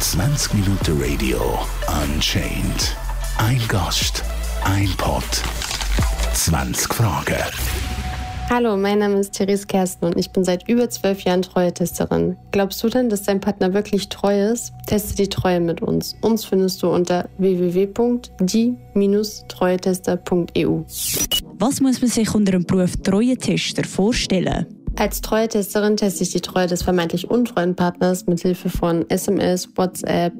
20 Minuten Radio Unchained. Ein Gast, ein Pod, 20 Fragen. Hallo, mein Name ist Therese Kersten und ich bin seit über zwölf Jahren Treue-Testerin. Glaubst du denn, dass dein Partner wirklich treu ist? Teste die Treue mit uns. Uns findest du unter www.die-treuetester.eu. Was muss man sich unter dem Beruf Treuetester vorstellen? Als Treue-Testerin teste ich die Treue des vermeintlich untreuen Partners mit Hilfe von SMS, WhatsApp,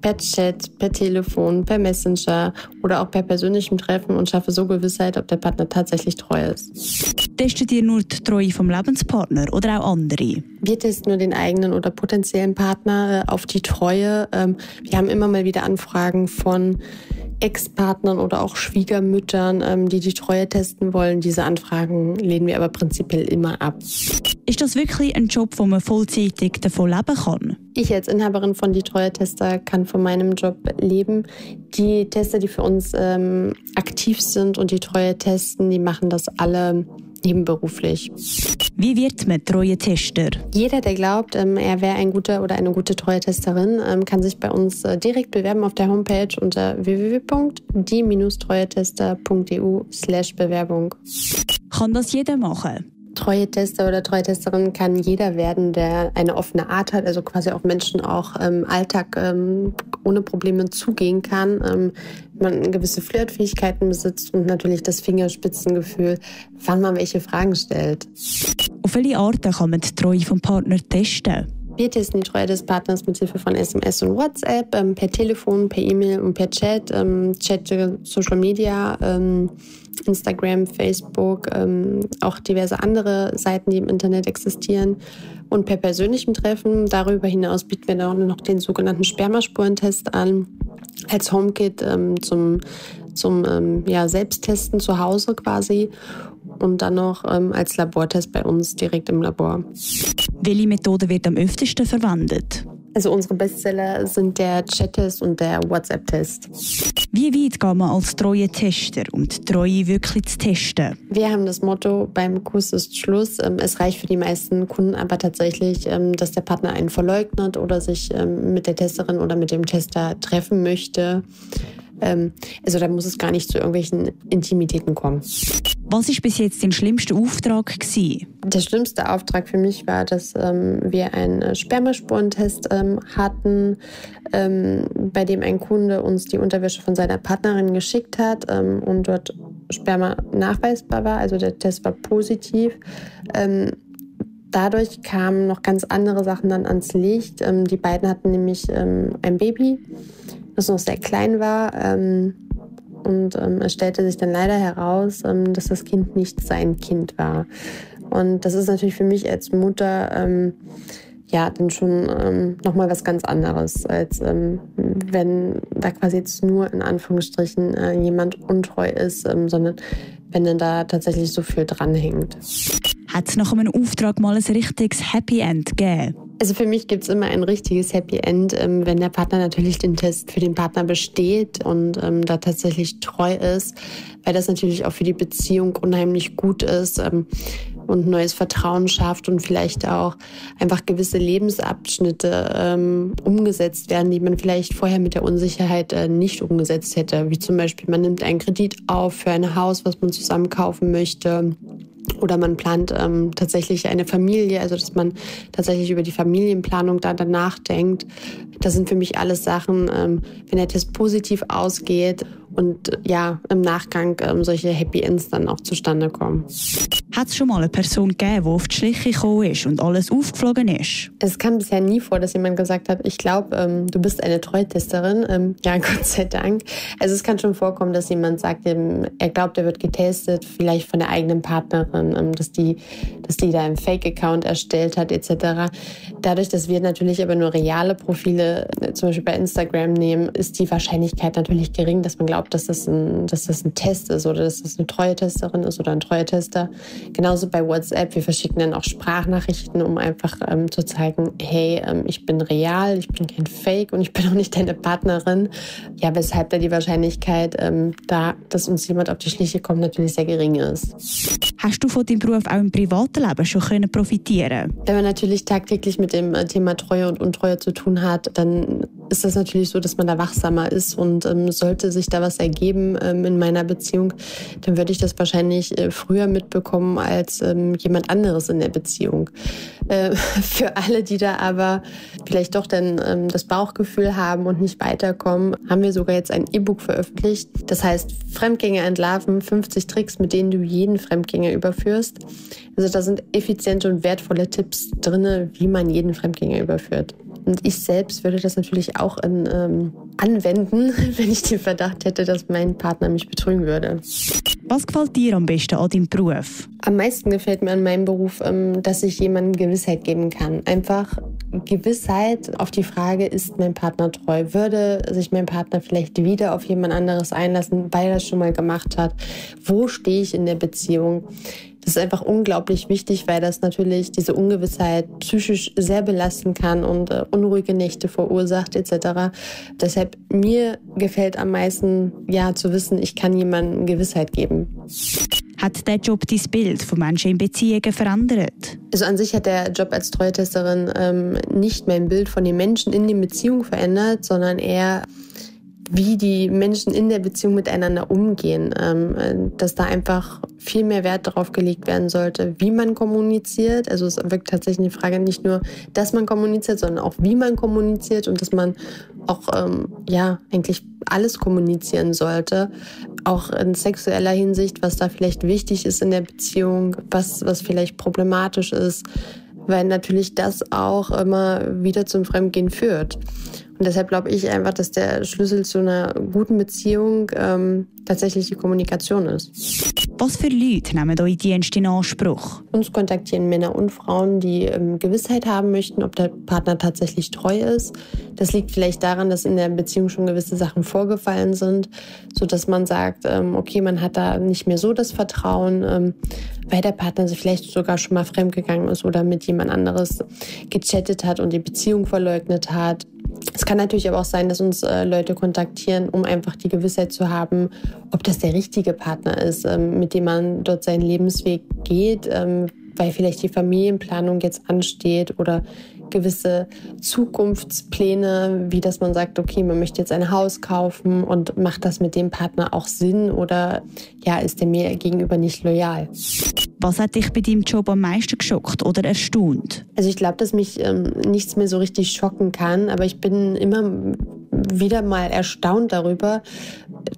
per Chat, per Telefon, per Messenger oder auch per persönlichem Treffen und schaffe so Gewissheit, ob der Partner tatsächlich treu ist. Testet ihr nur die Treue vom Lebenspartner oder auch andere? Wir testen nur den eigenen oder potenziellen Partner auf die Treue. Ähm, wir haben immer mal wieder Anfragen von Ex-Partnern oder auch Schwiegermüttern, ähm, die die Treue testen wollen. Diese Anfragen lehnen wir aber prinzipiell immer ab. Ist das wirklich ein Job, wo man vollzeitig davon leben kann? Ich als Inhaberin von Die Treue-Tester kann von meinem Job leben. Die Tester, die für uns ähm, aktiv sind und die Treue testen, die machen das alle nebenberuflich. Wie wird man Treue-Tester? Jeder, der glaubt, ähm, er wäre ein guter oder eine gute Treue-Testerin, ähm, kann sich bei uns äh, direkt bewerben auf der Homepage unter www.die-treuetester.eu slash Bewerbung. Kann das jeder machen? Treue-Tester oder Treue-Testerin kann jeder werden, der eine offene Art hat, also quasi auf Menschen auch im Alltag ähm, ohne Probleme zugehen kann. Ähm, man gewisse Flirtfähigkeiten besitzt und natürlich das Fingerspitzengefühl, wann man welche Fragen stellt. Auf welche Art kann man die Treue vom Partner testen? Wir testen die Treue des Partners mit Hilfe von SMS und WhatsApp, ähm, per Telefon, per E-Mail und per Chat, ähm, Chat, Social Media, ähm, Instagram, Facebook, auch diverse andere Seiten, die im Internet existieren. Und per persönlichem Treffen. Darüber hinaus bieten wir dann auch noch den sogenannten Spermaspurentest an. Als HomeKit zum, zum ähm, ja, Selbsttesten zu Hause quasi und dann noch ähm, als Labortest bei uns direkt im Labor. Welche Methode wird am öftesten verwendet? Also unsere Bestseller sind der Chat-Test und der WhatsApp-Test. Wie weit geht man als treue Tester, um die Treue wirklich zu testen? Wir haben das Motto, beim Kuss ist Schluss. Ähm, es reicht für die meisten Kunden aber tatsächlich, ähm, dass der Partner einen verleugnet oder sich ähm, mit der Testerin oder mit dem Tester treffen möchte. Also da muss es gar nicht zu irgendwelchen Intimitäten kommen. Was ist bis jetzt dein schlimmster Auftrag gewesen? Der schlimmste Auftrag für mich war, dass ähm, wir einen Spermaspurentest ähm, hatten, ähm, bei dem ein Kunde uns die Unterwäsche von seiner Partnerin geschickt hat ähm, und dort Sperma nachweisbar war. Also der Test war positiv. Ähm, dadurch kamen noch ganz andere Sachen dann ans Licht. Ähm, die beiden hatten nämlich ein Baby, das noch sehr klein war. Und ähm, es stellte sich dann leider heraus, ähm, dass das Kind nicht sein Kind war. Und das ist natürlich für mich als Mutter ähm, ja dann schon ähm, nochmal was ganz anderes, als ähm, wenn da quasi jetzt nur in Anführungsstrichen äh, jemand untreu ist, ähm, sondern wenn dann da tatsächlich so viel dranhängt. Hat es nach einem Auftrag mal ein richtiges Happy End gegeben? Also für mich gibt es immer ein richtiges Happy End, ähm, wenn der Partner natürlich den Test für den Partner besteht und ähm, da tatsächlich treu ist, weil das natürlich auch für die Beziehung unheimlich gut ist ähm, und neues Vertrauen schafft und vielleicht auch einfach gewisse Lebensabschnitte ähm, umgesetzt werden, die man vielleicht vorher mit der Unsicherheit äh, nicht umgesetzt hätte. Wie zum Beispiel, man nimmt einen Kredit auf für ein Haus, was man zusammen kaufen möchte oder man plant ähm, tatsächlich eine Familie, also dass man tatsächlich über die Familienplanung da danach denkt. Das sind für mich alles Sachen, ähm, wenn der Test positiv ausgeht und ja, im Nachgang ähm, solche Happy Ends dann auch zustande kommen. Hat es schon mal eine Person gegeben, die auf die Schliche gekommen ist und alles aufgeflogen ist? Es kam bisher nie vor, dass jemand gesagt hat, ich glaube, ähm, du bist eine Treutesterin. Ähm, ja, Gott sei Dank. Also es kann schon vorkommen, dass jemand sagt, ähm, er glaubt, er wird getestet, vielleicht von der eigenen Partnerin, ähm, dass, die, dass die da einen Fake-Account erstellt hat etc. Dadurch, dass wir natürlich aber nur reale Profile, äh, zum Beispiel bei Instagram nehmen, ist die Wahrscheinlichkeit natürlich gering, dass man glaubt, dass das, ein, dass das ein Test ist oder dass das eine Treue-Testerin ist oder ein Treue-Tester. Genauso bei WhatsApp. Wir verschicken dann auch Sprachnachrichten, um einfach ähm, zu zeigen, hey, ähm, ich bin real, ich bin kein Fake und ich bin auch nicht deine Partnerin. Ja, weshalb da die Wahrscheinlichkeit, ähm, da, dass uns jemand auf die Schliche kommt, natürlich sehr gering ist. Hast du von deinem Beruf auch im privaten Leben schon können profitieren Wenn man natürlich tagtäglich mit dem äh, Thema Treue und Untreue zu tun hat, dann ist das natürlich so, dass man da wachsamer ist und ähm, sollte sich da was ergeben ähm, in meiner Beziehung, dann würde ich das wahrscheinlich äh, früher mitbekommen als ähm, jemand anderes in der Beziehung. Äh, für alle, die da aber vielleicht doch dann ähm, das Bauchgefühl haben und nicht weiterkommen, haben wir sogar jetzt ein E-Book veröffentlicht. Das heißt Fremdgänger entlarven, 50 Tricks, mit denen du jeden Fremdgänger überführst. Also da sind effiziente und wertvolle Tipps drin, wie man jeden Fremdgänger überführt. Und ich selbst würde das natürlich auch in, ähm, anwenden, wenn ich den Verdacht hätte, dass mein Partner mich betrügen würde. Was gefällt dir am besten an deinem Beruf? Am meisten gefällt mir an meinem Beruf, ähm, dass ich jemandem Gewissheit geben kann. Einfach Gewissheit auf die Frage, ist mein Partner treu? Würde sich mein Partner vielleicht wieder auf jemand anderes einlassen, weil er es schon mal gemacht hat? Wo stehe ich in der Beziehung? Das ist einfach unglaublich wichtig, weil das natürlich diese Ungewissheit psychisch sehr belasten kann und äh, unruhige Nächte verursacht etc. Deshalb mir gefällt am meisten ja zu wissen, ich kann jemandem Gewissheit geben. Hat der Job dein Bild von Menschen in Beziehungen verändert? Also an sich hat der Job als Treue-Testerin ähm, nicht mein Bild von den Menschen in den Beziehungen verändert, sondern eher wie die Menschen in der Beziehung miteinander umgehen, ähm, dass da einfach viel mehr Wert darauf gelegt werden sollte, wie man kommuniziert. Also es wirklich tatsächlich eine Frage nicht nur, dass man kommuniziert, sondern auch wie man kommuniziert und dass man auch ähm, ja eigentlich alles kommunizieren sollte, auch in sexueller Hinsicht, was da vielleicht wichtig ist in der Beziehung, was was vielleicht problematisch ist, weil natürlich das auch immer wieder zum Fremdgehen führt. Und deshalb glaube ich einfach, dass der Schlüssel zu einer guten Beziehung ähm, tatsächlich die Kommunikation ist. Was für Leute nehmen eure Dienste in Anspruch? Uns kontaktieren Männer und Frauen, die ähm, Gewissheit haben möchten, ob der Partner tatsächlich treu ist. Das liegt vielleicht daran, dass in der Beziehung schon gewisse Sachen vorgefallen sind, so dass man sagt, ähm, okay, man hat da nicht mehr so das Vertrauen, ähm, weil der Partner sich vielleicht sogar schon mal fremdgegangen ist oder mit jemand anderes gechattet hat und die Beziehung verleugnet hat es kann natürlich aber auch sein, dass uns äh, Leute kontaktieren, um einfach die Gewissheit zu haben, ob das der richtige Partner ist, ähm, mit dem man dort seinen Lebensweg geht, ähm, weil vielleicht die Familienplanung jetzt ansteht oder gewisse Zukunftspläne, wie dass man sagt, okay, man möchte jetzt ein Haus kaufen und macht das mit dem Partner auch Sinn oder ja, ist der mir gegenüber nicht loyal? Was hat dich bei deinem Job am meisten geschockt oder erstaunt? Also ich glaube, dass mich ähm, nichts mehr so richtig schocken kann, aber ich bin immer wieder mal erstaunt darüber,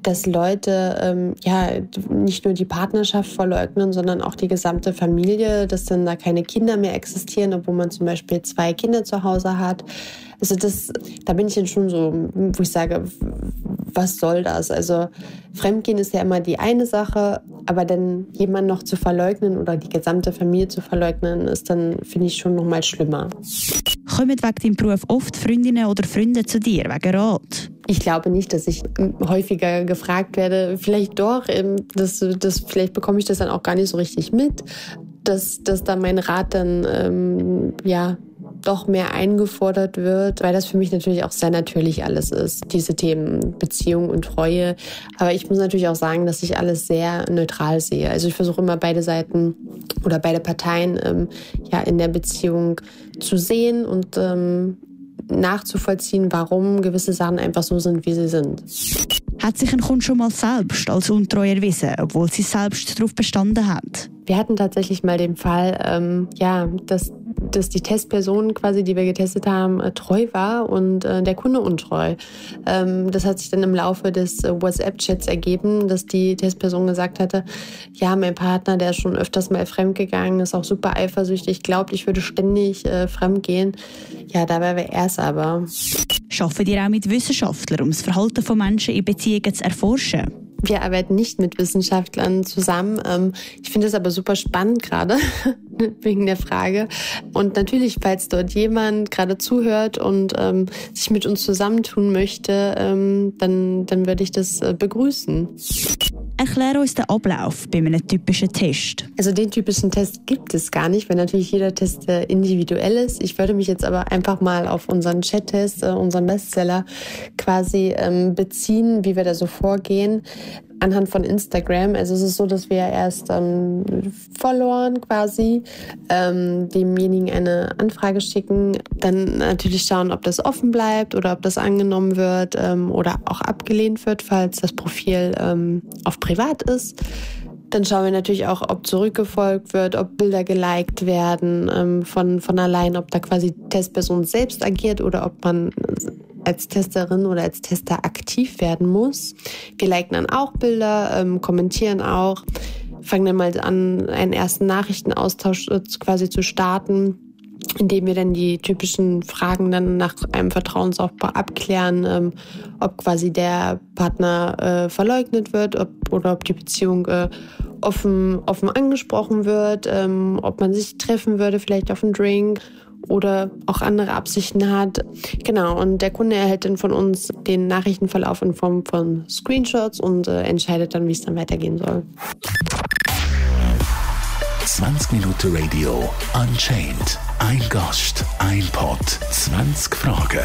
dass Leute ähm, ja nicht nur die Partnerschaft verleugnen, sondern auch die gesamte Familie, dass dann da keine Kinder mehr existieren, obwohl man zum Beispiel zwei Kinder zu Hause hat. Also das, da bin ich dann schon so, wo ich sage, was soll das? Also Fremdgehen ist ja immer die eine Sache, aber dann jemanden noch zu verleugnen oder die gesamte Familie zu verleugnen, ist dann, finde ich, schon noch mal schlimmer. Kommen wegen deinem Beruf oft Freundinnen oder Freunde zu dir wegen Rat? Ich glaube nicht, dass ich häufiger gefragt werde. Vielleicht doch, ähm, das, das, vielleicht bekomme ich das dann auch gar nicht so richtig mit, dass, dass da mein Rat dann ähm, ja doch mehr eingefordert wird, weil das für mich natürlich auch sehr natürlich alles ist, diese Themen Beziehung und Treue. Aber ich muss natürlich auch sagen, dass ich alles sehr neutral sehe. Also ich versuche immer beide Seiten oder beide Parteien ähm, ja in der Beziehung zu sehen und ähm, nachzuvollziehen, warum gewisse Sachen einfach so sind, wie sie sind. Hat sich ein Kunde schon mal selbst als untreu erwiesen, obwohl sie selbst darauf bestanden hat? Wir hatten tatsächlich mal den Fall, ähm, ja, dass dass die Testperson quasi, die wir getestet haben, äh, treu war und äh, der Kunde untreu. Ähm, das hat sich dann im Laufe des äh, WhatsApp-Chats ergeben, dass die Testperson gesagt hatte, ja, mein Partner, der ist schon öfters mal fremdgegangen, ist auch super eifersüchtig, glaubt, ich würde ständig äh, fremdgehen. Ja, dabei wäre er es aber. Schaffen ihr auch mit Wissenschaftlern, um das Verhalten von Menschen in Beziehungen zu erforschen? Wir arbeiten nicht mit Wissenschaftlern zusammen. Ähm, ich finde es aber super spannend gerade wegen der Frage. Und natürlich, falls dort jemand gerade zuhört und ähm, sich mit uns zusammentun möchte, ähm, dann, dann würde ich das äh, begrüßen. Erklär uns den Ablauf bei einem typischen Test. Also den typischen Test gibt es gar nicht, weil natürlich jeder Test äh, individuell ist. Ich würde mich jetzt aber einfach mal auf unseren Chat-Test, äh, unseren Bestseller quasi ähm, beziehen, wie wir da so vorgehen anhand von Instagram. Also es ist so, dass wir erst ähm, Followern quasi ähm, demjenigen eine Anfrage schicken, dann natürlich schauen, ob das offen bleibt oder ob das angenommen wird ähm, oder auch abgelehnt wird, falls das Profil ähm, auf privat ist. Dann schauen wir natürlich auch, ob zurückgefolgt wird, ob Bilder geliked werden ähm, von, von allein, ob da quasi Testperson selbst agiert oder ob man als Testerin oder als Tester aktiv werden muss. Wir liken dann auch Bilder, ähm, kommentieren auch, fangen dann mal an, einen ersten Nachrichtenaustausch äh, quasi zu starten indem wir dann die typischen Fragen dann nach einem Vertrauensaufbau abklären, ähm, ob quasi der Partner äh, verleugnet wird ob, oder ob die Beziehung äh, offen, offen angesprochen wird, ähm, ob man sich treffen würde, vielleicht auf einen Drink oder auch andere Absichten hat. Genau, und der Kunde erhält dann von uns den Nachrichtenverlauf in Form von Screenshots und äh, entscheidet dann, wie es dann weitergehen soll. 20 Minuten Radio Unchained. Ein Gast, ein Pod, 20 Fragen.